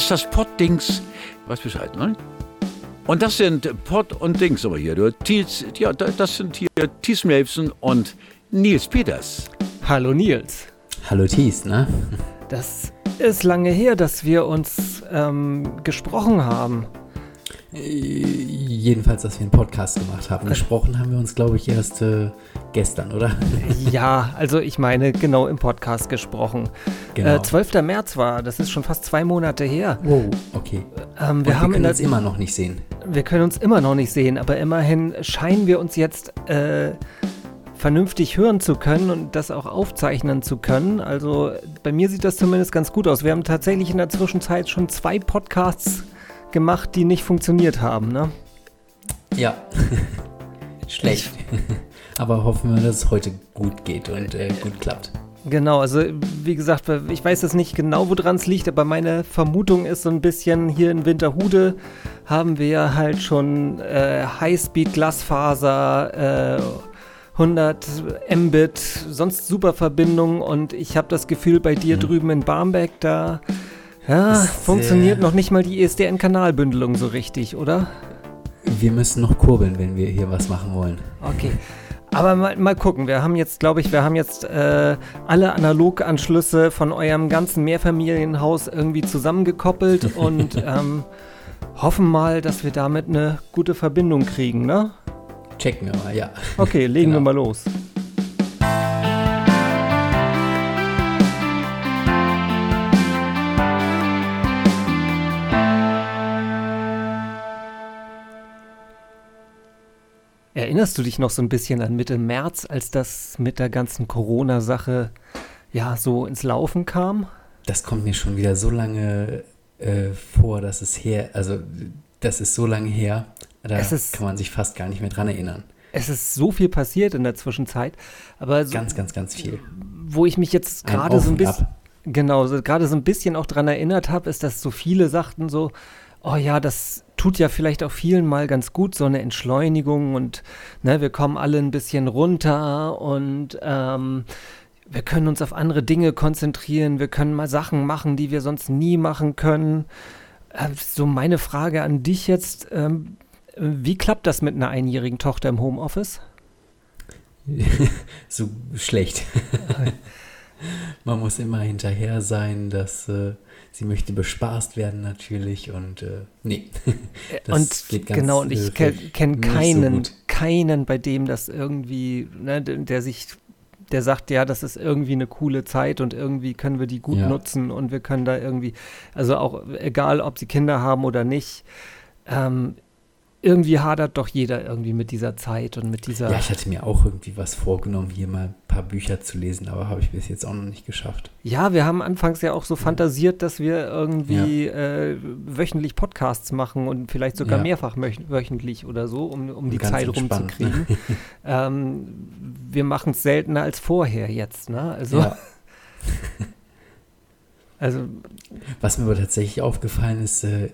dass das Poddings, weiß Bescheid, ne? Und das sind Pod und Dings aber hier. Du, Thies, ja, das sind hier Thies Melfsen und Nils Peters. Hallo Nils. Hallo Thies, ne? Das ist lange her, dass wir uns ähm, gesprochen haben. Äh, jedenfalls, dass wir einen Podcast gemacht haben. Gesprochen haben wir uns, glaube ich, erst äh, gestern, oder? Ja, also ich meine, genau im Podcast gesprochen. Genau. Äh, 12. März war, das ist schon fast zwei Monate her. Wow, okay. Ähm, wir, wir können uns immer noch nicht sehen. Wir können uns immer noch nicht sehen, aber immerhin scheinen wir uns jetzt äh, vernünftig hören zu können und das auch aufzeichnen zu können. Also bei mir sieht das zumindest ganz gut aus. Wir haben tatsächlich in der Zwischenzeit schon zwei Podcasts gemacht, die nicht funktioniert haben, ne? Ja. Schlecht. Aber hoffen wir, dass es heute gut geht und äh, gut klappt. Genau, also wie gesagt, ich weiß jetzt nicht genau, woran es liegt, aber meine Vermutung ist so ein bisschen, hier in Winterhude haben wir halt schon äh, Highspeed-Glasfaser, äh, 100 Mbit, sonst super Verbindung und ich habe das Gefühl, bei dir mhm. drüben in Barmbek, da ja, funktioniert noch nicht mal die ESDN-Kanalbündelung so richtig, oder? Wir müssen noch kurbeln, wenn wir hier was machen wollen. Okay. Aber mal, mal gucken, wir haben jetzt, glaube ich, wir haben jetzt äh, alle Analoganschlüsse von eurem ganzen Mehrfamilienhaus irgendwie zusammengekoppelt und ähm, hoffen mal, dass wir damit eine gute Verbindung kriegen, ne? Checken wir mal, ja. Okay, legen genau. wir mal los. Erinnerst du dich noch so ein bisschen an Mitte März, als das mit der ganzen Corona-Sache ja so ins Laufen kam? Das kommt mir schon wieder so lange äh, vor, dass es her, also das ist so lange her, da ist, kann man sich fast gar nicht mehr dran erinnern. Es ist so viel passiert in der Zwischenzeit, aber so, ganz, ganz, ganz viel. Wo ich mich jetzt gerade so ein bisschen, genau, so, gerade so ein bisschen auch dran erinnert habe, ist, dass so viele sagten so, oh ja, das tut ja vielleicht auch vielen mal ganz gut, so eine Entschleunigung und ne, wir kommen alle ein bisschen runter und ähm, wir können uns auf andere Dinge konzentrieren, wir können mal Sachen machen, die wir sonst nie machen können. Äh, so meine Frage an dich jetzt, ähm, wie klappt das mit einer einjährigen Tochter im Homeoffice? so schlecht. Man muss immer hinterher sein, dass äh, sie möchte bespaßt werden natürlich und äh, nee. das und geht ganz, genau, und ich äh, kenne kenn keinen, so keinen, bei dem das irgendwie, ne, der sich, der sagt, ja, das ist irgendwie eine coole Zeit und irgendwie können wir die gut ja. nutzen und wir können da irgendwie, also auch egal, ob sie Kinder haben oder nicht, ähm, irgendwie hadert doch jeder irgendwie mit dieser Zeit und mit dieser. Ja, ich hatte mir auch irgendwie was vorgenommen, hier mal ein paar Bücher zu lesen, aber habe ich bis jetzt auch noch nicht geschafft. Ja, wir haben anfangs ja auch so fantasiert, dass wir irgendwie ja. äh, wöchentlich Podcasts machen und vielleicht sogar ja. mehrfach wöchentlich oder so, um, um die Zeit rumzukriegen. ähm, wir machen es seltener als vorher jetzt, ne? Also. Ja. also. Was mir aber tatsächlich aufgefallen ist, äh,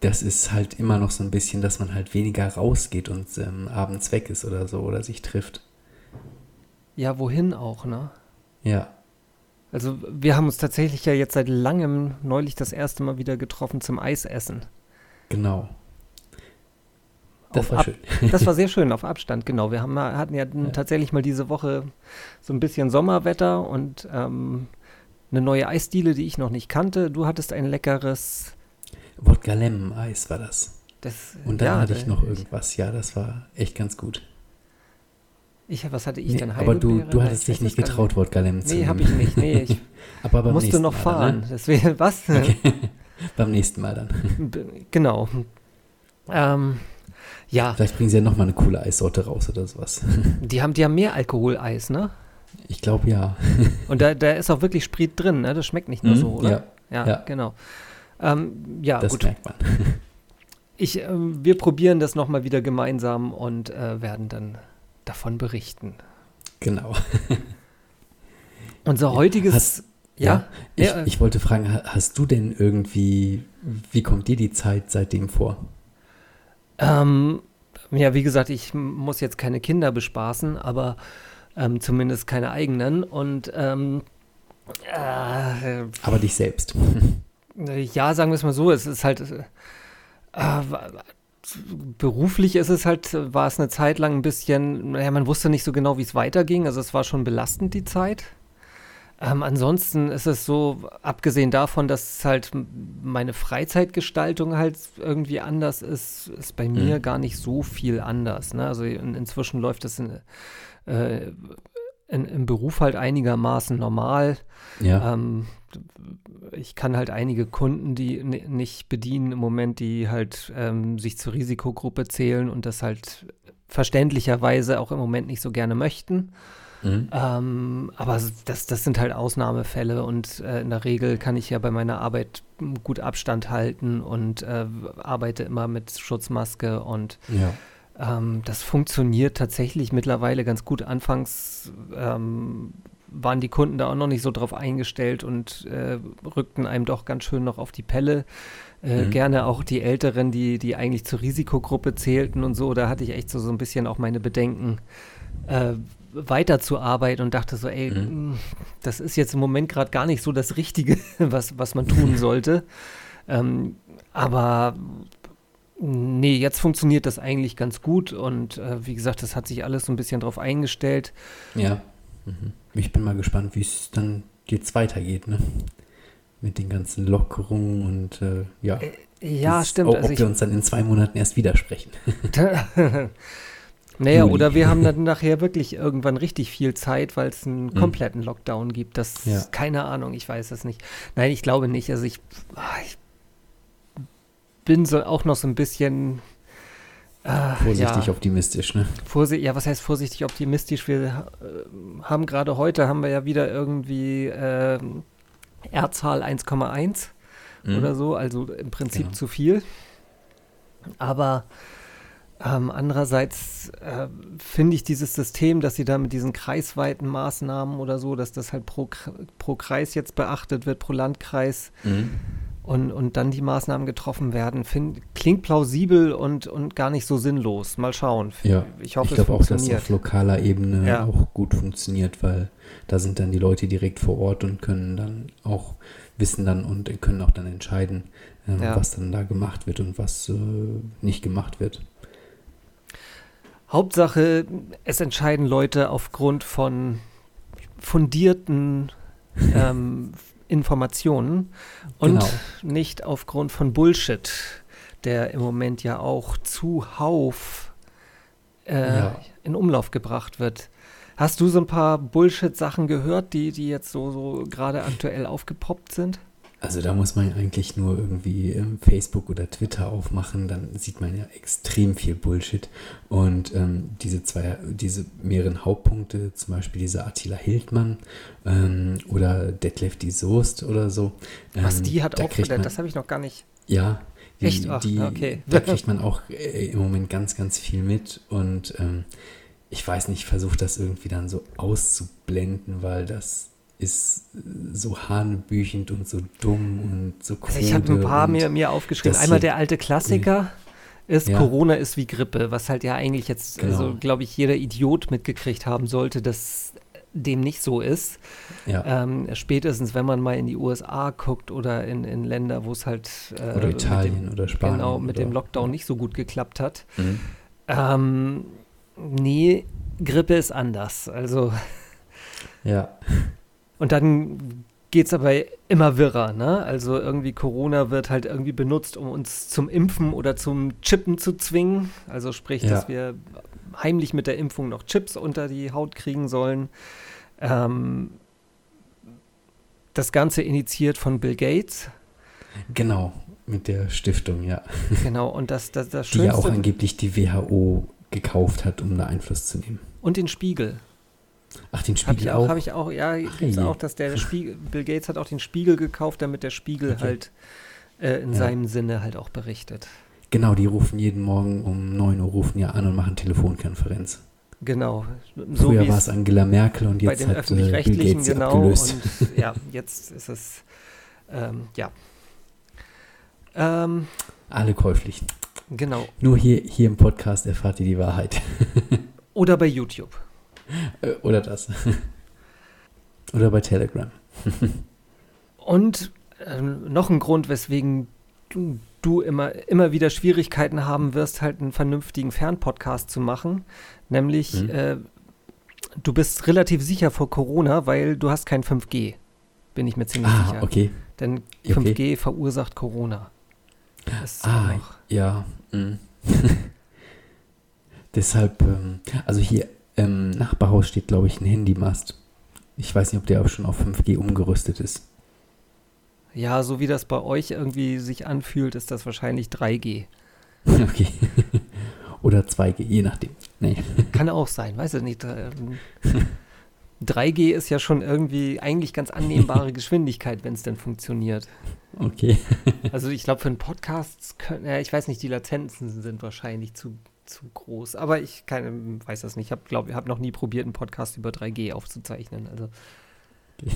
das ist halt immer noch so ein bisschen, dass man halt weniger rausgeht und ähm, abends weg ist oder so oder sich trifft. Ja, wohin auch, ne? Ja. Also wir haben uns tatsächlich ja jetzt seit langem neulich das erste Mal wieder getroffen zum Eisessen. Genau. Das auf war schön. das war sehr schön, auf Abstand, genau. Wir haben, hatten ja, ja, tatsächlich mal diese Woche so ein bisschen Sommerwetter und ähm, eine neue Eisdiele, die ich noch nicht kannte. Du hattest ein leckeres Wodka Lemon Eis war das. das Und dann ja, hatte ich noch irgendwas. Ja, das war echt ganz gut. Ich, was hatte ich nee, denn? Aber du, du hattest dich nicht getraut, Wodka Lemon zu nehmen. Nee, habe ich nicht. Nee, ich aber beim musste noch Mal fahren. Dann, ne? Deswegen, was? Okay. beim nächsten Mal dann. Genau. Ähm, ja. Vielleicht bringen sie ja nochmal eine coole Eissorte raus oder sowas. Die haben, die haben mehr Alkoholeis, ne? Ich glaube ja. Und da, da ist auch wirklich Sprit drin, ne? Das schmeckt nicht nur mhm, so, oder? Ja. Ja, ja. genau. Ähm, ja, das gut. merkt man. Ich, äh, wir probieren das nochmal wieder gemeinsam und äh, werden dann davon berichten. Genau. Unser heutiges. Hast, ja, ja ich, ja, ich, wollte fragen, hast du denn irgendwie, wie kommt dir die Zeit seitdem vor? Ähm, ja, wie gesagt, ich muss jetzt keine Kinder bespaßen, aber ähm, zumindest keine eigenen. Und ähm, äh, aber dich selbst. Ja, sagen wir es mal so, es ist halt äh, beruflich ist es halt, war es eine Zeit lang ein bisschen, naja, man wusste nicht so genau, wie es weiterging. Also es war schon belastend, die Zeit. Ähm, ansonsten ist es so, abgesehen davon, dass halt meine Freizeitgestaltung halt irgendwie anders ist, ist bei mir mhm. gar nicht so viel anders. Ne? Also in, inzwischen läuft es in, äh, in, im Beruf halt einigermaßen normal. Ja. Ähm, ich kann halt einige Kunden, die nicht bedienen im Moment, die halt ähm, sich zur Risikogruppe zählen und das halt verständlicherweise auch im Moment nicht so gerne möchten. Mhm. Ähm, aber das, das sind halt Ausnahmefälle und äh, in der Regel kann ich ja bei meiner Arbeit gut Abstand halten und äh, arbeite immer mit Schutzmaske und ja. ähm, das funktioniert tatsächlich mittlerweile ganz gut. Anfangs ähm, waren die Kunden da auch noch nicht so drauf eingestellt und äh, rückten einem doch ganz schön noch auf die Pelle. Äh, mhm. Gerne auch die Älteren, die, die eigentlich zur Risikogruppe zählten und so. Da hatte ich echt so, so ein bisschen auch meine Bedenken, äh, weiterzuarbeiten und dachte so, ey, mhm. Mm, das ist jetzt im Moment gerade gar nicht so das Richtige, was, was man tun sollte. ähm, aber nee, jetzt funktioniert das eigentlich ganz gut und äh, wie gesagt, das hat sich alles so ein bisschen drauf eingestellt. Ja. Mhm. Ich bin mal gespannt, wie es dann jetzt weitergeht, ne? Mit den ganzen Lockerungen und äh, ja. Äh, ja, stimmt. Auch, ob also wir uns dann in zwei Monaten erst widersprechen. naja, Juli. oder wir haben dann nachher wirklich irgendwann richtig viel Zeit, weil es einen mhm. kompletten Lockdown gibt. Das ja. keine Ahnung, ich weiß es nicht. Nein, ich glaube nicht. Also ich, ah, ich bin so auch noch so ein bisschen Ah, vorsichtig ja. optimistisch, ne? Vorsicht, ja, was heißt vorsichtig optimistisch? Wir äh, haben gerade heute, haben wir ja wieder irgendwie äh, R-Zahl 1,1 mhm. oder so, also im Prinzip genau. zu viel. Aber ähm, andererseits äh, finde ich dieses System, dass sie da mit diesen kreisweiten Maßnahmen oder so, dass das halt pro, pro Kreis jetzt beachtet wird, pro Landkreis. Mhm und, und dann die Maßnahmen getroffen werden, find, klingt plausibel und, und gar nicht so sinnlos. Mal schauen. Ja, ich hoffe, ich glaube auch, dass es auf lokaler Ebene ja. auch gut funktioniert, weil da sind dann die Leute direkt vor Ort und können dann auch wissen dann und können auch dann entscheiden, äh, ja. was dann da gemacht wird und was äh, nicht gemacht wird. Hauptsache, es entscheiden Leute aufgrund von fundierten ähm, Informationen und genau. nicht aufgrund von Bullshit, der im Moment ja auch zuhauf äh, ja. in Umlauf gebracht wird. Hast du so ein paar Bullshit-Sachen gehört, die, die jetzt so, so gerade aktuell aufgepoppt sind? Also da muss man eigentlich nur irgendwie ähm, Facebook oder Twitter aufmachen, dann sieht man ja extrem viel Bullshit. Und ähm, diese zwei, diese mehreren Hauptpunkte, zum Beispiel dieser Attila Hildmann ähm, oder Detlef die Soest oder so. Was die hat da auch, man, das habe ich noch gar nicht. Ja, die, Echt? Ach, die, okay. da kriegt man auch äh, im Moment ganz, ganz viel mit und ähm, ich weiß nicht, versuche das irgendwie dann so auszublenden, weil das ist so hanebüchend und so dumm und so cool. Also ich habe ein paar mir, mir aufgeschrieben. Einmal der alte Klassiker ist, ja. Corona ist wie Grippe, was halt ja eigentlich jetzt, genau. also glaube ich, jeder Idiot mitgekriegt haben sollte, dass dem nicht so ist. Ja. Ähm, spätestens, wenn man mal in die USA guckt oder in, in Länder, wo es halt äh, oder Italien dem, oder Spanien. Genau, mit oder, dem Lockdown ja. nicht so gut geklappt hat. Mhm. Ähm, nee, Grippe ist anders. Also. Ja. Und dann geht es aber immer wirrer, ne? Also irgendwie Corona wird halt irgendwie benutzt, um uns zum Impfen oder zum Chippen zu zwingen. Also sprich, ja. dass wir heimlich mit der Impfung noch Chips unter die Haut kriegen sollen. Ähm, das Ganze initiiert von Bill Gates. Genau, mit der Stiftung, ja. Genau, und das, das, das Die ja auch angeblich die WHO gekauft hat, um da Einfluss zu nehmen. Und den Spiegel. Ach, den Spiegel hab auch? Habe ich auch, ja, gibt's auch, dass der Spiegel, Bill Gates hat auch den Spiegel gekauft, damit der Spiegel okay. halt äh, in ja. seinem Sinne halt auch berichtet. Genau, die rufen jeden Morgen um 9 Uhr rufen ja an und machen Telefonkonferenz. Genau. So Früher war es Angela Merkel und jetzt hat äh, Bill Gates genau, abgelöst. Und, ja, jetzt ist es, ähm, ja. Ähm, Alle käuflich. Genau. Nur hier, hier im Podcast erfahrt ihr die Wahrheit. Oder bei YouTube. Oder das. Oder bei Telegram. Und äh, noch ein Grund, weswegen du, du immer, immer wieder Schwierigkeiten haben wirst, halt einen vernünftigen Fernpodcast zu machen. Nämlich, mhm. äh, du bist relativ sicher vor Corona, weil du hast kein 5G. Bin ich mir ziemlich ah, sicher. okay. Denn 5G okay. verursacht Corona. ah, ja. Mhm. Deshalb, ähm, also hier im Nachbarhaus steht, glaube ich, ein Handymast. Ich weiß nicht, ob der auch schon auf 5G umgerüstet ist. Ja, so wie das bei euch irgendwie sich anfühlt, ist das wahrscheinlich 3G. Okay. Oder 2G, je nachdem. Nee. Kann auch sein, weiß ich nicht. 3G ist ja schon irgendwie eigentlich ganz annehmbare Geschwindigkeit, wenn es denn funktioniert. Okay. Also ich glaube, für einen Podcast, können, ja, ich weiß nicht, die Latenzen sind wahrscheinlich zu, zu groß. Aber ich kann, weiß das nicht. Ich habe, glaube ich, habe noch nie probiert, einen Podcast über 3G aufzuzeichnen. Also.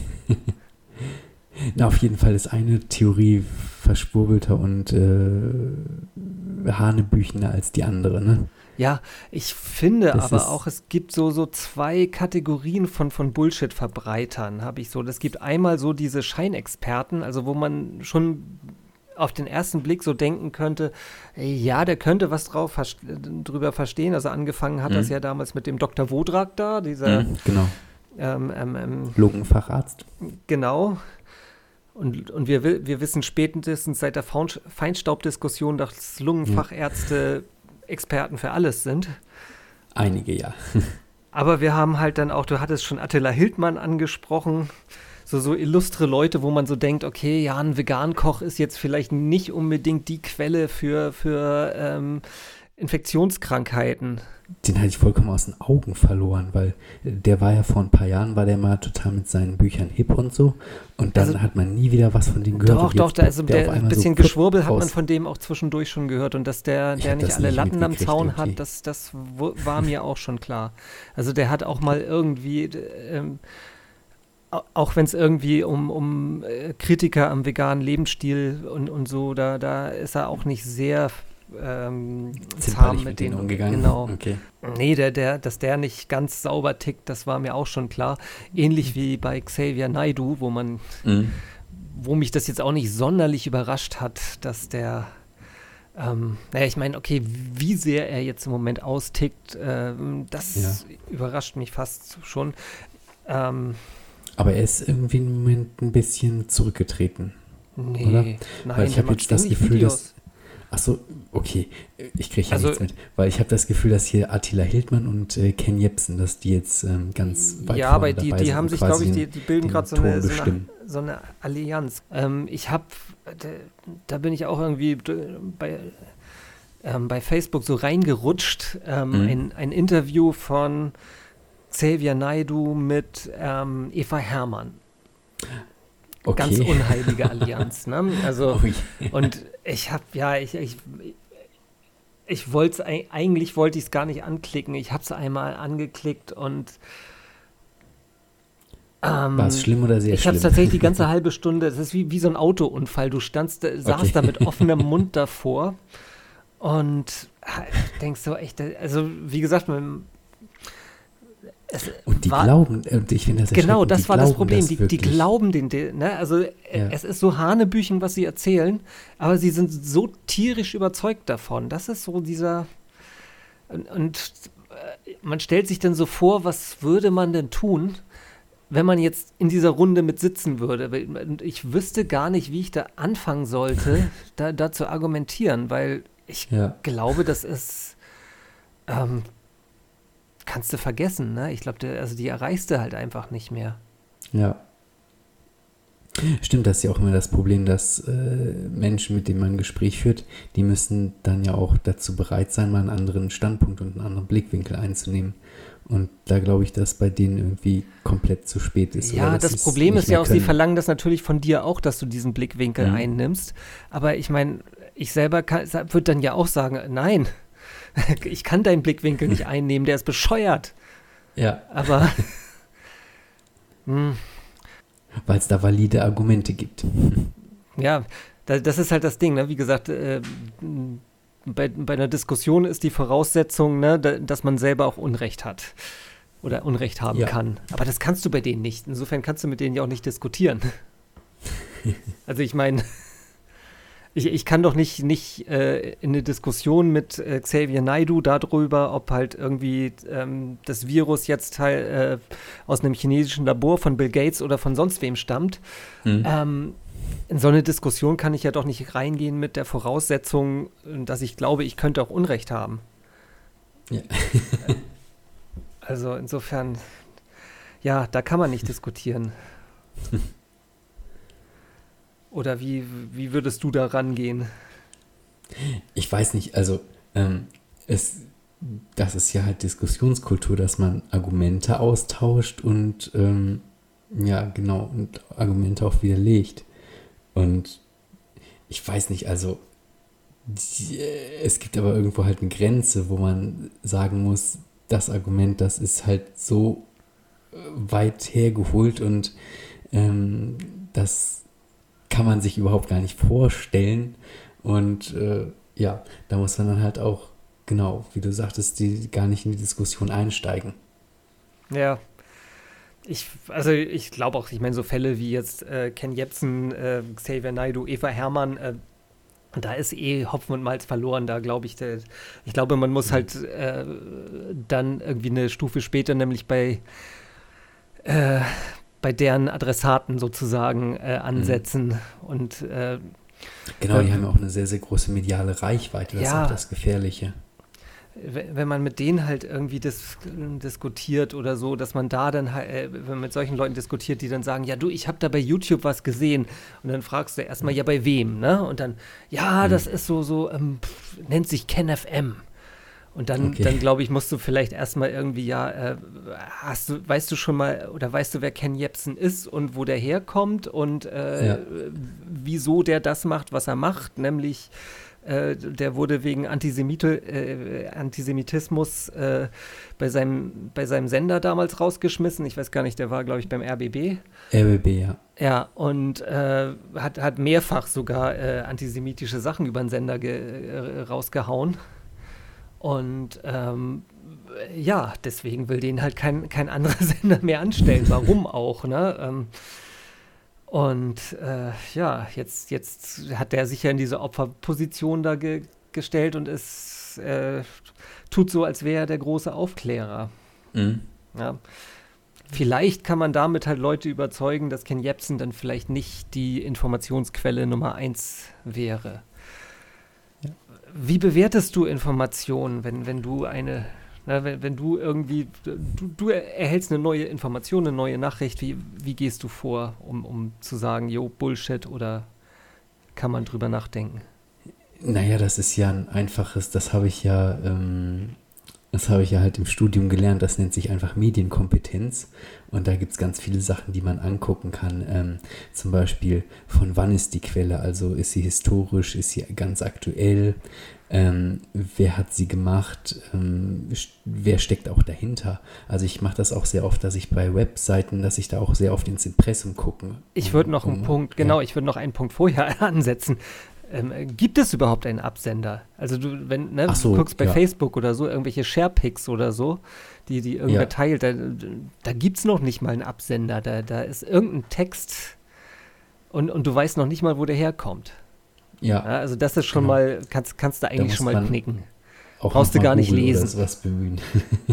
Na, auf jeden Fall ist eine Theorie verschwurbelter und äh, hanebüchender als die andere, ne? Ja, ich finde das aber auch, es gibt so, so zwei Kategorien von, von Bullshit-Verbreitern, habe ich so. Es gibt einmal so diese Scheinexperten, also wo man schon auf den ersten Blick so denken könnte, ja, der könnte was drauf drüber verstehen. Also angefangen hat mhm. das ja damals mit dem Dr. Wodrak da, dieser mhm, genau. ähm, ähm, ähm, Lungenfacharzt. Genau, und, und wir, wir wissen spätestens seit der Feinstaubdiskussion, dass Lungenfachärzte Experten für alles sind. Einige, ja. Aber wir haben halt dann auch, du hattest schon Attila Hildmann angesprochen, so, so illustre Leute, wo man so denkt, okay, ja, ein Vegankoch ist jetzt vielleicht nicht unbedingt die Quelle für, für ähm, Infektionskrankheiten. Den hatte ich vollkommen aus den Augen verloren, weil der war ja vor ein paar Jahren, war der mal total mit seinen Büchern hip und so. Und dann also, hat man nie wieder was von dem gehört. Doch, doch, da, also der, ein bisschen so Geschwurbel hat man von dem auch zwischendurch schon gehört. Und dass der, der nicht alle nicht Latten am Zaun okay. hat, das, das war mir auch schon klar. Also der hat auch mal irgendwie. Ähm, auch wenn es irgendwie um, um äh, Kritiker am veganen Lebensstil und, und so, da, da ist er auch nicht sehr ähm, zahm mit, mit denen umgegangen. Genau. Okay. Nee, der, der, dass der nicht ganz sauber tickt, das war mir auch schon klar. Ähnlich wie bei Xavier Naidu, wo man, mhm. wo mich das jetzt auch nicht sonderlich überrascht hat, dass der ähm, naja, ich meine, okay, wie sehr er jetzt im Moment austickt, äh, das ja. überrascht mich fast schon. Ähm, Aber er ist irgendwie im Moment ein bisschen zurückgetreten. Nee, oder? nein, Weil ich habe jetzt das Gefühl, Videos. dass Ach so, okay. Ich kriege ja also, nichts mit. Weil ich habe das Gefühl, dass hier Attila Hildmann und äh, Ken Jepsen, dass die jetzt ähm, ganz weit Ja, aber die, die haben sich, glaube ich, die, die bilden gerade so, eine, so, so eine Allianz. Ähm, ich habe, da bin ich auch irgendwie bei, ähm, bei Facebook so reingerutscht. Ähm, mhm. ein, ein Interview von Xavier Naidu mit ähm, Eva Hermann. Okay. Ganz unheilige Allianz. Ne? Also, und ich habe, ja, ich, ich, ich wollte es, eigentlich wollte ich es gar nicht anklicken. Ich habe es einmal angeklickt und ähm, War es schlimm oder sehr ich schlimm? Ich habe es tatsächlich die ganze halbe Stunde, das ist wie, wie so ein Autounfall. Du standst, saßt okay. da mit offenem Mund davor und denkst so echt, also wie gesagt, und die war, glauben, und ich finde das Genau, das war das Problem. Das die, die, glauben den, ne? Also ja. es ist so Hanebüchen, was sie erzählen, aber sie sind so tierisch überzeugt davon. Das ist so dieser. Und, und äh, man stellt sich dann so vor, was würde man denn tun, wenn man jetzt in dieser Runde mit sitzen würde? Und ich wüsste gar nicht, wie ich da anfangen sollte, da, da zu argumentieren, weil ich ja. glaube, das ist. Ähm, kannst du vergessen, ne? Ich glaube, also die erreichst du halt einfach nicht mehr. Ja. Stimmt, das ist ja auch immer das Problem, dass äh, Menschen, mit denen man ein Gespräch führt, die müssen dann ja auch dazu bereit sein, mal einen anderen Standpunkt und einen anderen Blickwinkel einzunehmen. Und da glaube ich, dass bei denen irgendwie komplett zu spät ist. Ja, das Problem ist ja auch, können. sie verlangen das natürlich von dir auch, dass du diesen Blickwinkel mhm. einnimmst. Aber ich meine, ich selber würde dann ja auch sagen, nein, ich kann deinen Blickwinkel nicht einnehmen, der ist bescheuert. Ja. Aber. Hm. Weil es da valide Argumente gibt. Ja, das ist halt das Ding, ne? Wie gesagt, äh, bei, bei einer Diskussion ist die Voraussetzung, ne, dass man selber auch Unrecht hat. Oder Unrecht haben ja. kann. Aber das kannst du bei denen nicht. Insofern kannst du mit denen ja auch nicht diskutieren. Also ich meine, ich, ich kann doch nicht, nicht äh, in eine Diskussion mit äh, Xavier Naidu darüber, ob halt irgendwie ähm, das Virus jetzt teil, äh, aus einem chinesischen Labor von Bill Gates oder von sonst wem stammt. Mhm. Ähm, in so eine Diskussion kann ich ja doch nicht reingehen mit der Voraussetzung, dass ich glaube, ich könnte auch Unrecht haben. Ja. also insofern, ja, da kann man nicht diskutieren. Oder wie, wie würdest du da rangehen? Ich weiß nicht, also ähm, es, das ist ja halt Diskussionskultur, dass man Argumente austauscht und ähm, ja, genau, und Argumente auch widerlegt. Und ich weiß nicht, also die, es gibt aber irgendwo halt eine Grenze, wo man sagen muss, das Argument, das ist halt so äh, weit hergeholt und ähm, das kann man sich überhaupt gar nicht vorstellen. Und äh, ja, da muss man dann halt auch, genau, wie du sagtest, die gar nicht in die Diskussion einsteigen. Ja. Ich, also ich glaube auch, ich meine, so Fälle wie jetzt äh, Ken Jebsen, äh, Xavier Naidu, Eva Hermann, äh, da ist eh Hopfen und Malz verloren, da glaube ich, der, ich glaube, man muss halt äh, dann irgendwie eine Stufe später, nämlich bei, äh, bei deren Adressaten sozusagen äh, ansetzen. Mhm. Und äh, genau, die haben ja auch eine sehr, sehr große mediale Reichweite. Das ja, ist auch das Gefährliche. Wenn man mit denen halt irgendwie dis diskutiert oder so, dass man da dann, äh, wenn man mit solchen Leuten diskutiert, die dann sagen, ja du, ich habe da bei YouTube was gesehen und dann fragst du erstmal, ja bei wem, ne? Und dann, ja, mhm. das ist so, so, ähm, pff, nennt sich KenFM. Und dann, okay. dann glaube ich, musst du vielleicht erstmal irgendwie, ja, äh, hast du, weißt du schon mal oder weißt du, wer Ken Jebsen ist und wo der herkommt und äh, ja. wieso der das macht, was er macht, nämlich äh, der wurde wegen Antisemite, äh, Antisemitismus äh, bei, seinem, bei seinem Sender damals rausgeschmissen. Ich weiß gar nicht, der war, glaube ich, beim RBB. RBB, ja. Ja, und äh, hat, hat mehrfach sogar antisemitische Sachen über den Sender rausgehauen. Und ähm, ja, deswegen will den halt kein, kein anderer Sender mehr anstellen. Warum auch, ne? Ähm, und äh, ja, jetzt, jetzt hat der sich ja in diese Opferposition da ge gestellt und ist, äh, tut so, als wäre er der große Aufklärer. Mhm. Ja. Vielleicht kann man damit halt Leute überzeugen, dass Ken Jebsen dann vielleicht nicht die Informationsquelle Nummer eins wäre. Wie bewertest du Informationen, wenn, wenn du eine, na, wenn, wenn du irgendwie, du, du erhältst eine neue Information, eine neue Nachricht, wie, wie gehst du vor, um, um zu sagen, jo, Bullshit oder kann man drüber nachdenken? Naja, das ist ja ein einfaches, das habe ich ja ähm, das habe ich ja halt im Studium gelernt, das nennt sich einfach Medienkompetenz. Und da gibt es ganz viele Sachen, die man angucken kann. Ähm, zum Beispiel, von wann ist die Quelle? Also ist sie historisch, ist sie ganz aktuell? Ähm, wer hat sie gemacht? Ähm, wer steckt auch dahinter? Also ich mache das auch sehr oft, dass ich bei Webseiten, dass ich da auch sehr oft ins Impressum gucke. Ich würde noch einen Punkt, genau, ja. ich würde noch einen Punkt vorher ansetzen. Ähm, gibt es überhaupt einen Absender? Also du, wenn ne, so, du guckst bei ja. Facebook oder so, irgendwelche Sharepics oder so, die, die irgendwer ja. teilt, da, da gibt es noch nicht mal einen Absender. Da, da ist irgendein Text und, und du weißt noch nicht mal, wo der herkommt. Ja. ja also das ist schon genau. mal, kannst, kannst du eigentlich schon mal knicken. Brauchst du gar nicht lesen. Oder bemühen.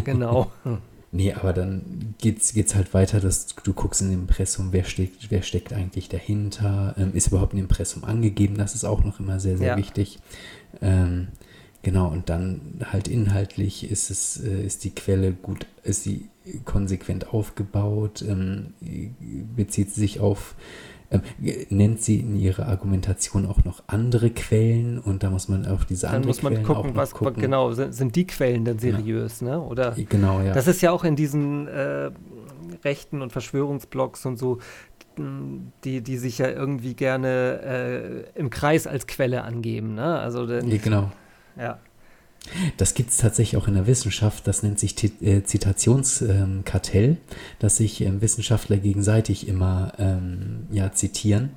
genau. Nee, aber dann geht's, geht's halt weiter, dass du guckst in dem Impressum, wer steckt, wer steckt eigentlich dahinter, ähm, ist überhaupt ein Impressum angegeben, das ist auch noch immer sehr, sehr ja. wichtig. Ähm, genau, und dann halt inhaltlich ist es, äh, ist die Quelle gut, ist sie konsequent aufgebaut, ähm, bezieht sich auf nennt sie in ihrer Argumentation auch noch andere Quellen und da muss man auf diese dann anderen Quellen gucken, auch noch was, gucken. Genau, sind, sind die Quellen denn seriös, ja. ne? Oder genau, ja. Das ist ja auch in diesen äh, Rechten und Verschwörungsblogs und so, die, die sich ja irgendwie gerne äh, im Kreis als Quelle angeben, ne? Also denn, ja, genau. Ja. Das gibt es tatsächlich auch in der Wissenschaft, das nennt sich äh, Zitationskartell, dass sich ähm, Wissenschaftler gegenseitig immer ähm, ja, zitieren.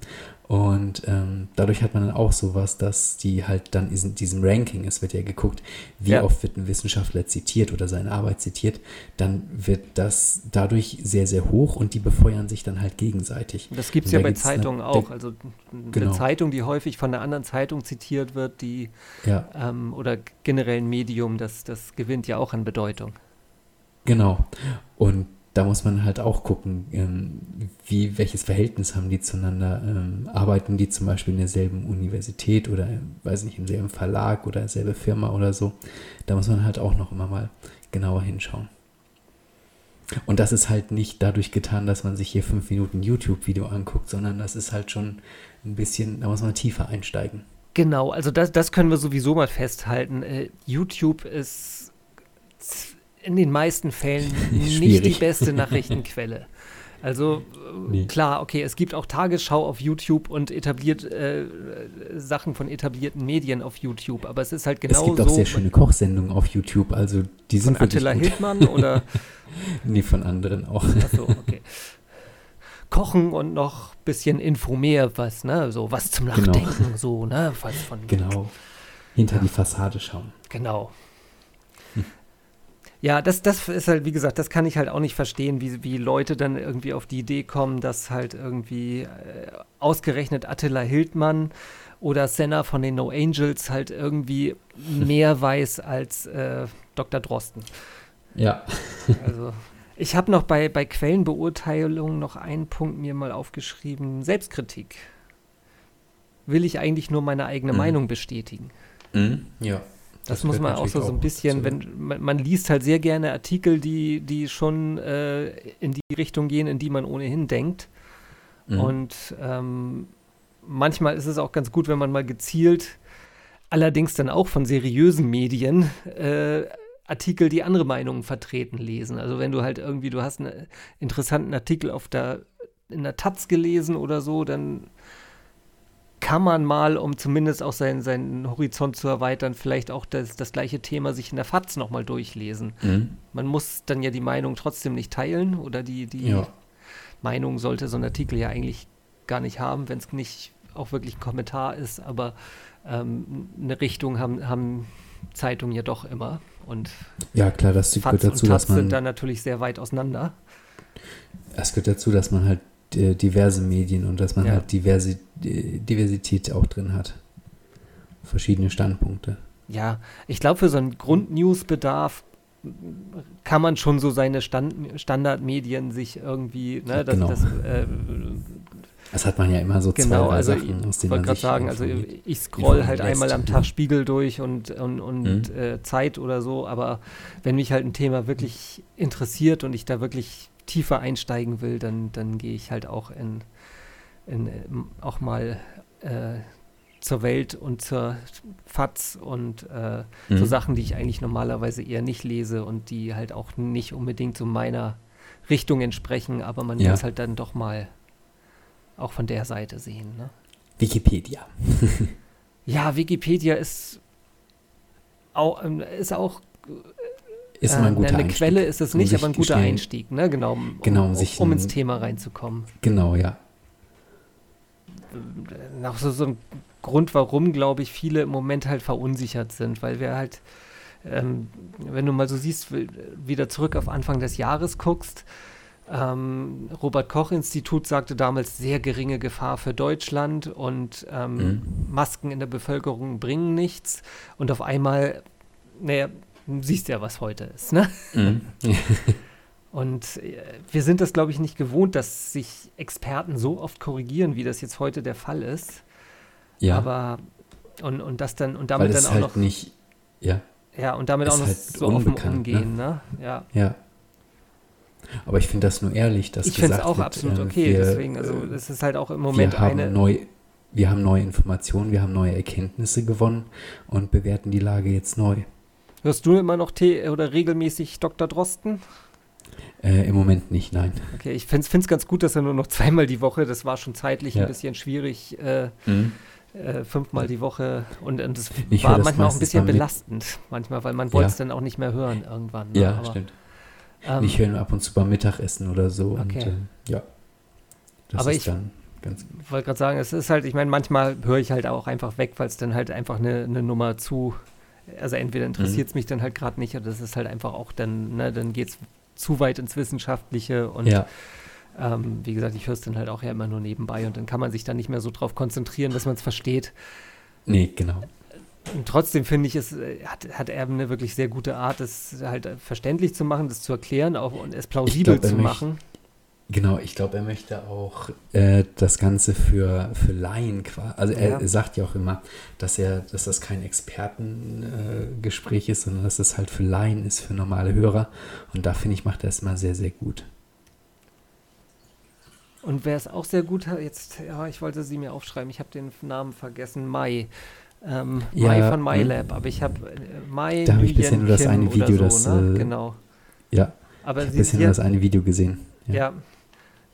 Und ähm, dadurch hat man dann auch sowas, dass die halt dann in diesem Ranking, es wird ja geguckt, wie ja. oft wird ein Wissenschaftler zitiert oder seine Arbeit zitiert, dann wird das dadurch sehr, sehr hoch und die befeuern sich dann halt gegenseitig. Das gibt es ja bei Zeitungen eine, auch. Also eine genau. Zeitung, die häufig von einer anderen Zeitung zitiert wird, die ja. ähm, oder generell ein Medium, das, das gewinnt ja auch an Bedeutung. Genau. Und da muss man halt auch gucken, ähm, wie, welches Verhältnis haben die zueinander. Ähm, arbeiten die zum Beispiel in derselben Universität oder, weiß nicht, im selben Verlag oder selbe Firma oder so. Da muss man halt auch noch immer mal genauer hinschauen. Und das ist halt nicht dadurch getan, dass man sich hier fünf Minuten YouTube-Video anguckt, sondern das ist halt schon ein bisschen, da muss man tiefer einsteigen. Genau, also das, das können wir sowieso mal festhalten. Äh, YouTube ist in den meisten Fällen nicht die beste Nachrichtenquelle. Also nee. klar, okay, es gibt auch Tagesschau auf YouTube und etabliert äh, Sachen von etablierten Medien auf YouTube, aber es ist halt genau so. Es gibt auch sehr schöne Kochsendungen auf YouTube, also die sind von Attila Hildmann oder nee, von anderen auch. Achso, okay. Kochen und noch ein bisschen Info mehr, was, ne, so was zum genau. Nachdenken, genau. so, ne, was von. Genau. Hinter ja. die Fassade schauen. Genau. Ja, das, das ist halt, wie gesagt, das kann ich halt auch nicht verstehen, wie, wie Leute dann irgendwie auf die Idee kommen, dass halt irgendwie äh, ausgerechnet Attila Hildmann oder Senna von den No Angels halt irgendwie mehr weiß als äh, Dr. Drosten. Ja. also, ich habe noch bei, bei Quellenbeurteilung noch einen Punkt mir mal aufgeschrieben: Selbstkritik. Will ich eigentlich nur meine eigene mhm. Meinung bestätigen? Mhm. Ja. Das, das muss man auch so, so ein bisschen, wenn man, man, liest halt sehr gerne Artikel, die, die schon äh, in die Richtung gehen, in die man ohnehin denkt. Mhm. Und ähm, manchmal ist es auch ganz gut, wenn man mal gezielt, allerdings dann auch von seriösen Medien, äh, Artikel, die andere Meinungen vertreten, lesen. Also wenn du halt irgendwie, du hast einen interessanten Artikel auf der, in der Taz gelesen oder so, dann kann man mal, um zumindest auch seinen, seinen Horizont zu erweitern, vielleicht auch das, das gleiche Thema sich in der FAZ nochmal durchlesen. Mhm. Man muss dann ja die Meinung trotzdem nicht teilen oder die, die ja. Meinung sollte so ein Artikel ja eigentlich gar nicht haben, wenn es nicht auch wirklich ein Kommentar ist, aber ähm, eine Richtung haben, haben Zeitungen ja doch immer. Und ja, klar, das gehört dazu, dass man. sind dann natürlich sehr weit auseinander. Es gehört dazu, dass man halt diverse Medien und dass man ja. halt diverse, Diversität auch drin hat. Verschiedene Standpunkte. Ja, ich glaube, für so einen Grundnewsbedarf kann man schon so seine Stand Standardmedien sich irgendwie, ne, das, genau. das, äh, das hat man ja immer so genau, zwei, also Sachen, aus denen man sich sagen, also ich scroll halt einmal am Tag Spiegel durch und, und, und mhm. äh, Zeit oder so, aber wenn mich halt ein Thema wirklich interessiert und ich da wirklich tiefer einsteigen will, dann, dann gehe ich halt auch in, in, auch mal äh, zur Welt und zur FATS und äh, mhm. so Sachen, die ich eigentlich normalerweise eher nicht lese und die halt auch nicht unbedingt zu meiner Richtung entsprechen, aber man ja. muss halt dann doch mal auch von der Seite sehen. Ne? Wikipedia. ja, Wikipedia ist auch, ähm, ist auch ist immer ein guter äh, Eine Einstieg, Quelle ist es nicht, um aber ein guter Einstieg, ne? Genau, um, genau, um, um, um ins Thema reinzukommen. Genau, ja. Noch so, so ein Grund, warum, glaube ich, viele im Moment halt verunsichert sind, weil wir halt, ähm, wenn du mal so siehst, wieder zurück auf Anfang des Jahres guckst, ähm, Robert Koch Institut sagte damals sehr geringe Gefahr für Deutschland und ähm, mhm. Masken in der Bevölkerung bringen nichts. Und auf einmal, naja, siehst ja, was heute ist, ne? Mhm. Und äh, wir sind das, glaube ich, nicht gewohnt, dass sich Experten so oft korrigieren, wie das jetzt heute der Fall ist. Ja. Aber und, und das dann und damit dann auch halt noch nicht, ja. Ja, und damit auch noch halt so offen umgehen, ne? ne? Ja. Ja. Aber ich finde das nur ehrlich, dass ich finde es auch wird, absolut äh, okay. Wir, deswegen, also äh, es ist halt auch im Moment wir haben eine. Neu, wir haben neue Informationen, wir haben neue Erkenntnisse gewonnen und bewerten die Lage jetzt neu. Hörst du immer noch T oder regelmäßig Dr. Drosten? Äh, Im Moment nicht, nein. Okay, ich finde es ganz gut, dass er nur noch zweimal die Woche, das war schon zeitlich ja. ein bisschen schwierig, äh, mhm. äh, fünfmal die Woche und, und das ich war manchmal auch ein bisschen belastend, manchmal, weil man wollte es dann auch nicht mehr hören irgendwann. Ne? Ja, Aber, stimmt. Ähm, ich höre ab und zu beim Mittagessen oder so okay. und äh, ja. Aber ich, ganz Ich wollte gerade sagen, es ist halt, ich meine, manchmal höre ich halt auch einfach weg, weil es dann halt einfach eine, eine Nummer zu, also entweder interessiert es mhm. mich dann halt gerade nicht oder das ist halt einfach auch dann, ne, dann geht es zu weit ins Wissenschaftliche und ja. ähm, wie gesagt, ich höre es dann halt auch ja immer nur nebenbei und dann kann man sich dann nicht mehr so drauf konzentrieren, dass man es versteht. Nee, genau. Und trotzdem finde ich, es äh, hat, hat er eine wirklich sehr gute Art, es halt verständlich zu machen, das zu erklären auch und es plausibel glaub, zu machen. Genau, ich glaube, er möchte auch äh, das Ganze für, für Laien quasi. Also er, ja. sagt ja auch immer, dass er, dass das kein Expertengespräch äh, ist, sondern dass es halt für Laien ist, für normale Hörer. Und da finde ich, macht er es mal sehr, sehr gut. Und wer es auch sehr gut hat, jetzt, ja, ich wollte sie mir aufschreiben, ich habe den Namen vergessen, Mai. Ähm, ja, Mai von MyLab, hm. aber ich habe äh, Mai. Da habe ich bisher nur das eine Video, so, das. Ne? Äh, genau. Ja. Aber ich habe bisher nur das eine Video gesehen. Ja. ja.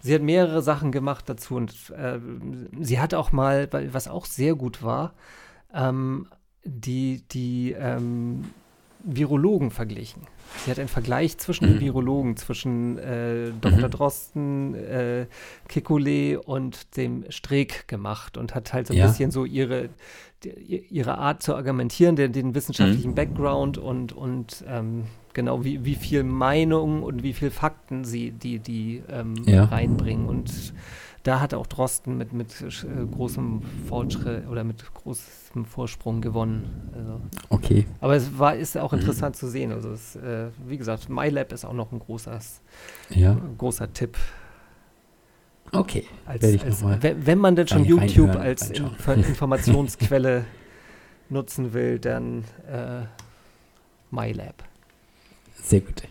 Sie hat mehrere Sachen gemacht dazu und äh, sie hat auch mal, was auch sehr gut war, ähm, die, die ähm, Virologen verglichen. Sie hat einen Vergleich zwischen mhm. den Virologen, zwischen äh, Dr. Mhm. Drosten, äh, Kekulé und dem Streeck gemacht und hat halt so ein ja. bisschen so ihre, die, ihre Art zu argumentieren, den, den wissenschaftlichen mhm. Background und, und ähm, genau wie, wie viel Meinung und wie viel Fakten sie die, die ähm, ja. reinbringen. Und da hat auch Drosten mit, mit äh, großem Fortschritt oder mit großem Vorsprung gewonnen. Also. Okay. Aber es war, ist auch mhm. interessant mhm. zu sehen. Also es, äh, wie gesagt, MyLab ist auch noch ein großer, ja. großer Tipp. Okay. Als, als wenn man denn schon YouTube als in, Informationsquelle nutzen will, dann äh, MyLab. Sehr gut.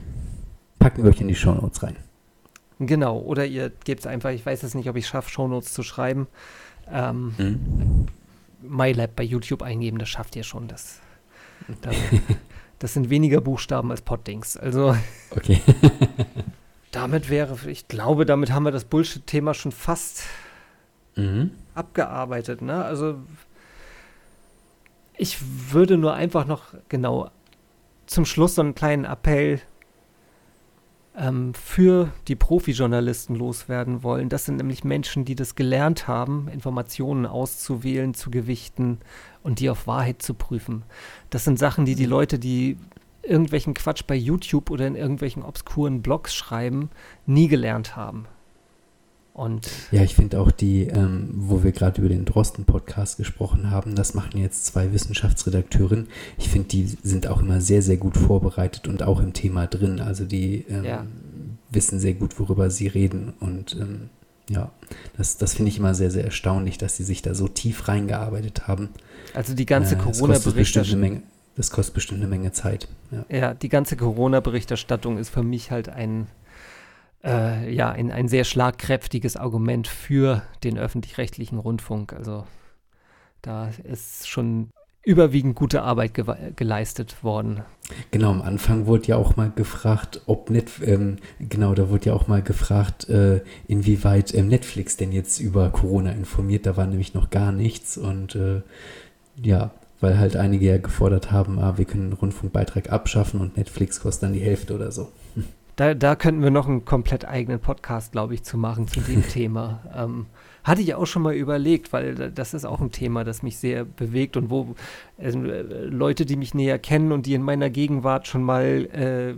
Packen wir euch in die Shownotes rein. Genau, oder ihr gebt es einfach, ich weiß jetzt nicht, ob ich es schaffe, Shownotes zu schreiben. Ähm, mhm. MyLab bei YouTube eingeben, das schafft ihr schon. Das, das, das sind weniger Buchstaben als Poddings. Also. Okay. damit wäre, ich glaube, damit haben wir das Bullshit-Thema schon fast mhm. abgearbeitet. Ne? Also ich würde nur einfach noch genau zum Schluss so einen kleinen Appell ähm, für die Profi-Journalisten loswerden wollen. Das sind nämlich Menschen, die das gelernt haben, Informationen auszuwählen, zu gewichten und die auf Wahrheit zu prüfen. Das sind Sachen, die die mhm. Leute, die irgendwelchen Quatsch bei YouTube oder in irgendwelchen obskuren Blogs schreiben, nie gelernt haben. Und ja, ich finde auch die, ähm, wo wir gerade über den Drosten-Podcast gesprochen haben, das machen jetzt zwei Wissenschaftsredakteurinnen. Ich finde, die sind auch immer sehr, sehr gut vorbereitet und auch im Thema drin. Also die ähm, ja. wissen sehr gut, worüber sie reden. Und ähm, ja, das, das finde ich immer sehr, sehr erstaunlich, dass sie sich da so tief reingearbeitet haben. Also die ganze äh, Corona-Berichterstattung. Das kostet bestimmt eine Menge Zeit. Ja, ja die ganze Corona-Berichterstattung ist für mich halt ein äh, ja, ein, ein sehr schlagkräftiges Argument für den öffentlich-rechtlichen Rundfunk. Also da ist schon überwiegend gute Arbeit ge geleistet worden. Genau, am Anfang wurde ja auch mal gefragt, ob Net ähm, genau, da wurde ja auch mal gefragt, äh, inwieweit ähm, Netflix denn jetzt über Corona informiert. Da war nämlich noch gar nichts und äh, ja, weil halt einige ja gefordert haben, ah, wir können den Rundfunkbeitrag abschaffen und Netflix kostet dann die Hälfte oder so. Da, da könnten wir noch einen komplett eigenen Podcast, glaube ich, zu machen zu dem Thema. Ähm, hatte ich auch schon mal überlegt, weil das ist auch ein Thema, das mich sehr bewegt und wo äh, Leute, die mich näher kennen und die in meiner Gegenwart schon mal äh,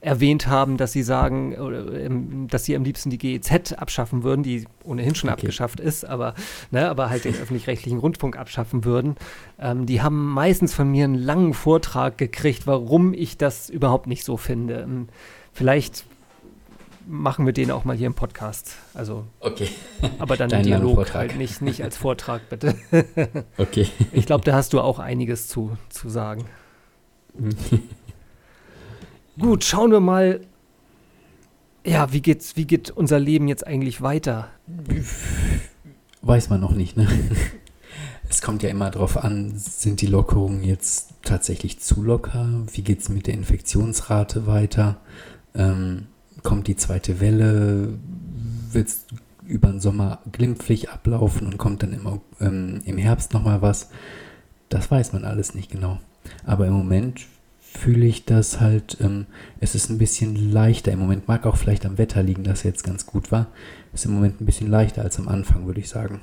erwähnt haben, dass sie sagen, ähm, dass sie am liebsten die GEZ abschaffen würden, die ohnehin schon okay. abgeschafft ist, aber, ne, aber halt den öffentlich-rechtlichen Rundfunk abschaffen würden. Ähm, die haben meistens von mir einen langen Vortrag gekriegt, warum ich das überhaupt nicht so finde. Vielleicht machen wir den auch mal hier im Podcast. Also, okay. aber dann im Dialog halt, nicht, nicht als Vortrag, bitte. okay. Ich glaube, da hast du auch einiges zu, zu sagen. Gut, schauen wir mal. Ja, wie geht's, wie geht unser Leben jetzt eigentlich weiter? Weiß man noch nicht, ne? Es kommt ja immer darauf an, sind die Lockerungen jetzt tatsächlich zu locker? Wie geht es mit der Infektionsrate weiter? Ähm, kommt die zweite Welle? Wird es über den Sommer glimpflich ablaufen und kommt dann im, ähm, im Herbst nochmal was? Das weiß man alles nicht genau. Aber im Moment fühle ich das halt, ähm, es ist ein bisschen leichter im Moment. Mag auch vielleicht am Wetter liegen, dass jetzt ganz gut war. Ist im Moment ein bisschen leichter als am Anfang, würde ich sagen.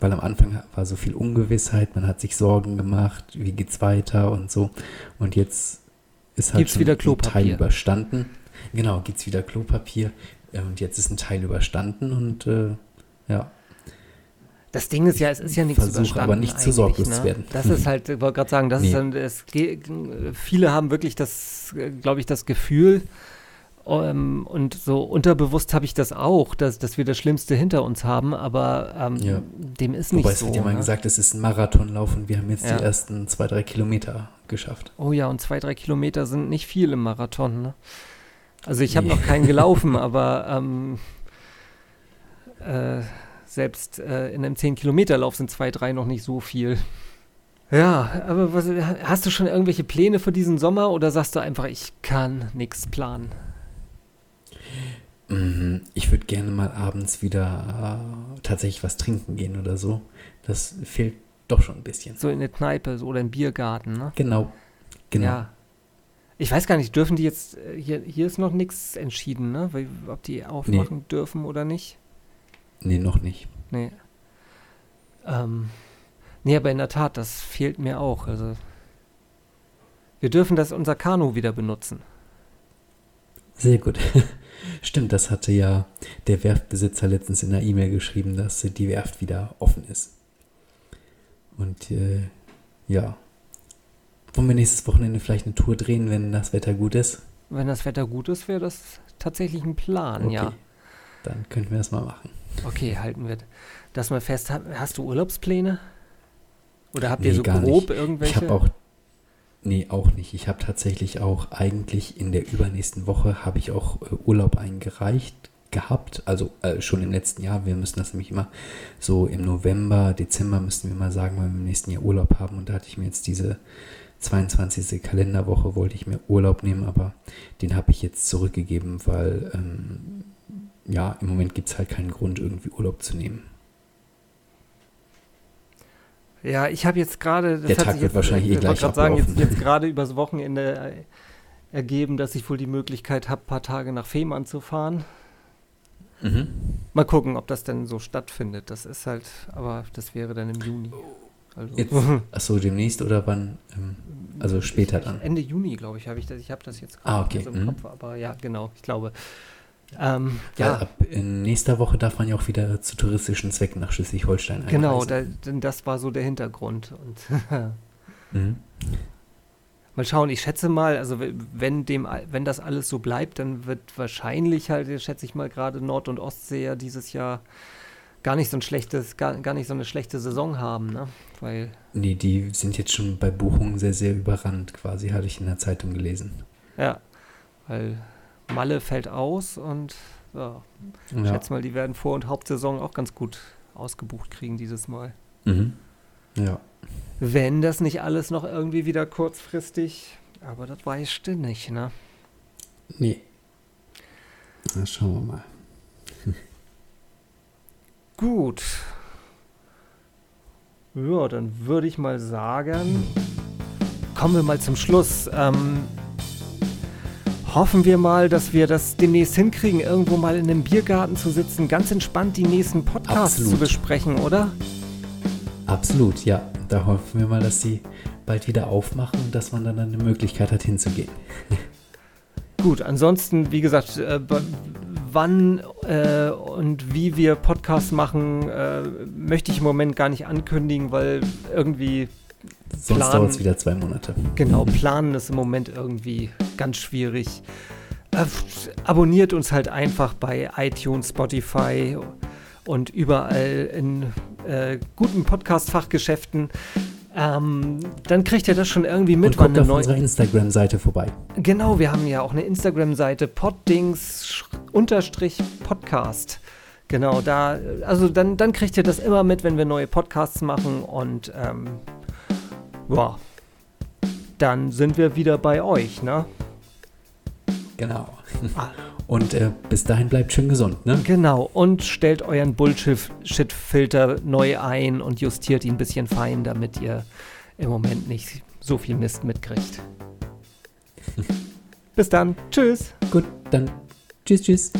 Weil am Anfang war so viel Ungewissheit, man hat sich Sorgen gemacht, wie geht's weiter und so. Und jetzt ist halt gibt's schon wieder Klopapier. Teil überstanden. Genau, gibt's wieder Klopapier. Und jetzt ist ein Teil überstanden und äh, ja. Das Ding ist ja, es ist ja nichts Versuche überstanden. aber nicht zu sorglos ne? zu werden. Das ist halt, ich wollte gerade sagen, das nee. ist dann, es, viele haben wirklich das, glaube ich, das Gefühl, um, ähm, und so unterbewusst habe ich das auch, dass, dass wir das Schlimmste hinter uns haben, aber ähm, ja. dem ist nicht Wobei so. es wird ja mal ne? gesagt, es ist ein Marathonlauf und wir haben jetzt ja. die ersten zwei, drei Kilometer geschafft. Oh ja, und zwei, drei Kilometer sind nicht viel im Marathon. Ne? Also ich habe nee. noch keinen gelaufen, aber ähm, äh, selbst äh, in einem 10-Kilometer-Lauf sind zwei, drei noch nicht so viel. Ja, aber was, hast du schon irgendwelche Pläne für diesen Sommer oder sagst du einfach, ich kann nichts planen? Mhm. Ich würde gerne mal abends wieder äh, tatsächlich was trinken gehen oder so. Das fehlt doch schon ein bisschen. So in eine Kneipe so, oder im Biergarten, ne? Genau. Genau. Ja. Ich weiß gar nicht, dürfen die jetzt, äh, hier, hier ist noch nichts entschieden, ne? Ob die aufmachen nee. dürfen oder nicht? Nee, noch nicht. Nee. Ähm, nee, aber in der Tat, das fehlt mir auch. Also, wir dürfen das unser Kanu wieder benutzen. Sehr gut. Stimmt, das hatte ja der Werftbesitzer letztens in der E-Mail geschrieben, dass die Werft wieder offen ist. Und äh, ja. Wollen wir nächstes Wochenende vielleicht eine Tour drehen, wenn das Wetter gut ist? Wenn das Wetter gut ist, wäre das tatsächlich ein Plan, okay. ja. Dann könnten wir das mal machen. Okay, halten wir das mal fest. Hast du Urlaubspläne? Oder habt nee, ihr so grob nicht. irgendwelche? Ich habe auch Nee, auch nicht. Ich habe tatsächlich auch eigentlich in der übernächsten Woche habe ich auch äh, Urlaub eingereicht gehabt, also äh, schon im letzten Jahr. Wir müssen das nämlich immer so im November, Dezember müssten wir mal sagen, weil wir im nächsten Jahr Urlaub haben. Und da hatte ich mir jetzt diese 22. Kalenderwoche wollte ich mir Urlaub nehmen, aber den habe ich jetzt zurückgegeben, weil ähm, ja, im Moment gibt es halt keinen Grund, irgendwie Urlaub zu nehmen. Ja, ich habe jetzt gerade. Der Tag wird wahrscheinlich eh gleich Ich sagen, jetzt, jetzt gerade übers Wochenende äh, ergeben, dass ich wohl die Möglichkeit habe, ein paar Tage nach Fehmarn zu fahren. Mhm. Mal gucken, ob das denn so stattfindet. Das ist halt, aber das wäre dann im Juni. Also. Jetzt, achso, demnächst oder wann? Ähm, also später dann? Ende Juni, glaube ich, habe ich das. Ich habe das jetzt ah, okay. im mhm. Kopf, aber ja, genau. Ich glaube, ähm, ja. Ab in nächster Woche darf man ja auch wieder zu touristischen Zwecken nach Schleswig-Holstein Genau, da, das war so der Hintergrund. Und mhm. Mal schauen, ich schätze mal, also wenn, dem, wenn das alles so bleibt, dann wird wahrscheinlich halt, schätze ich mal, gerade Nord- und Ostsee ja dieses Jahr gar nicht so ein schlechtes, gar, gar nicht so eine schlechte Saison haben, ne? Weil nee, die sind jetzt schon bei Buchungen sehr, sehr überrannt, quasi, hatte ich in der Zeitung gelesen. Ja, weil Malle fällt aus und ja, ich ja. schätze mal, die werden Vor- und Hauptsaison auch ganz gut ausgebucht kriegen dieses Mal. Mhm. Ja. Wenn das nicht alles noch irgendwie wieder kurzfristig, aber das weißt du nicht, ne? Nee. Na, schauen wir mal. Gut. Ja, dann würde ich mal sagen, kommen wir mal zum Schluss. Ähm, hoffen wir mal, dass wir das demnächst hinkriegen, irgendwo mal in einem Biergarten zu sitzen, ganz entspannt die nächsten Podcasts Absolut. zu besprechen, oder? Absolut, ja. Da hoffen wir mal, dass sie bald wieder aufmachen und dass man dann eine Möglichkeit hat, hinzugehen. Gut, ansonsten, wie gesagt, äh, wann äh, und wie wir Podcasts machen, äh, möchte ich im Moment gar nicht ankündigen, weil irgendwie Sonst dauert es wieder zwei Monate. Genau, planen ist im Moment irgendwie ganz schwierig. Äh, abonniert uns halt einfach bei iTunes, Spotify und überall in äh, guten Podcast-Fachgeschäften. Ähm, dann kriegt ihr das schon irgendwie mit. Und kommt auf unserer Instagram-Seite vorbei. Genau, wir haben ja auch eine Instagram-Seite, poddings-podcast. Genau, da, also dann, dann kriegt ihr das immer mit, wenn wir neue Podcasts machen und ähm, ja, dann sind wir wieder bei euch, ne? Genau. Ah. Und äh, bis dahin bleibt schön gesund, ne? Genau. Und stellt euren Bullshit-Filter neu ein und justiert ihn ein bisschen fein, damit ihr im Moment nicht so viel Mist mitkriegt. bis dann. Tschüss. Gut, dann. Tschüss, tschüss.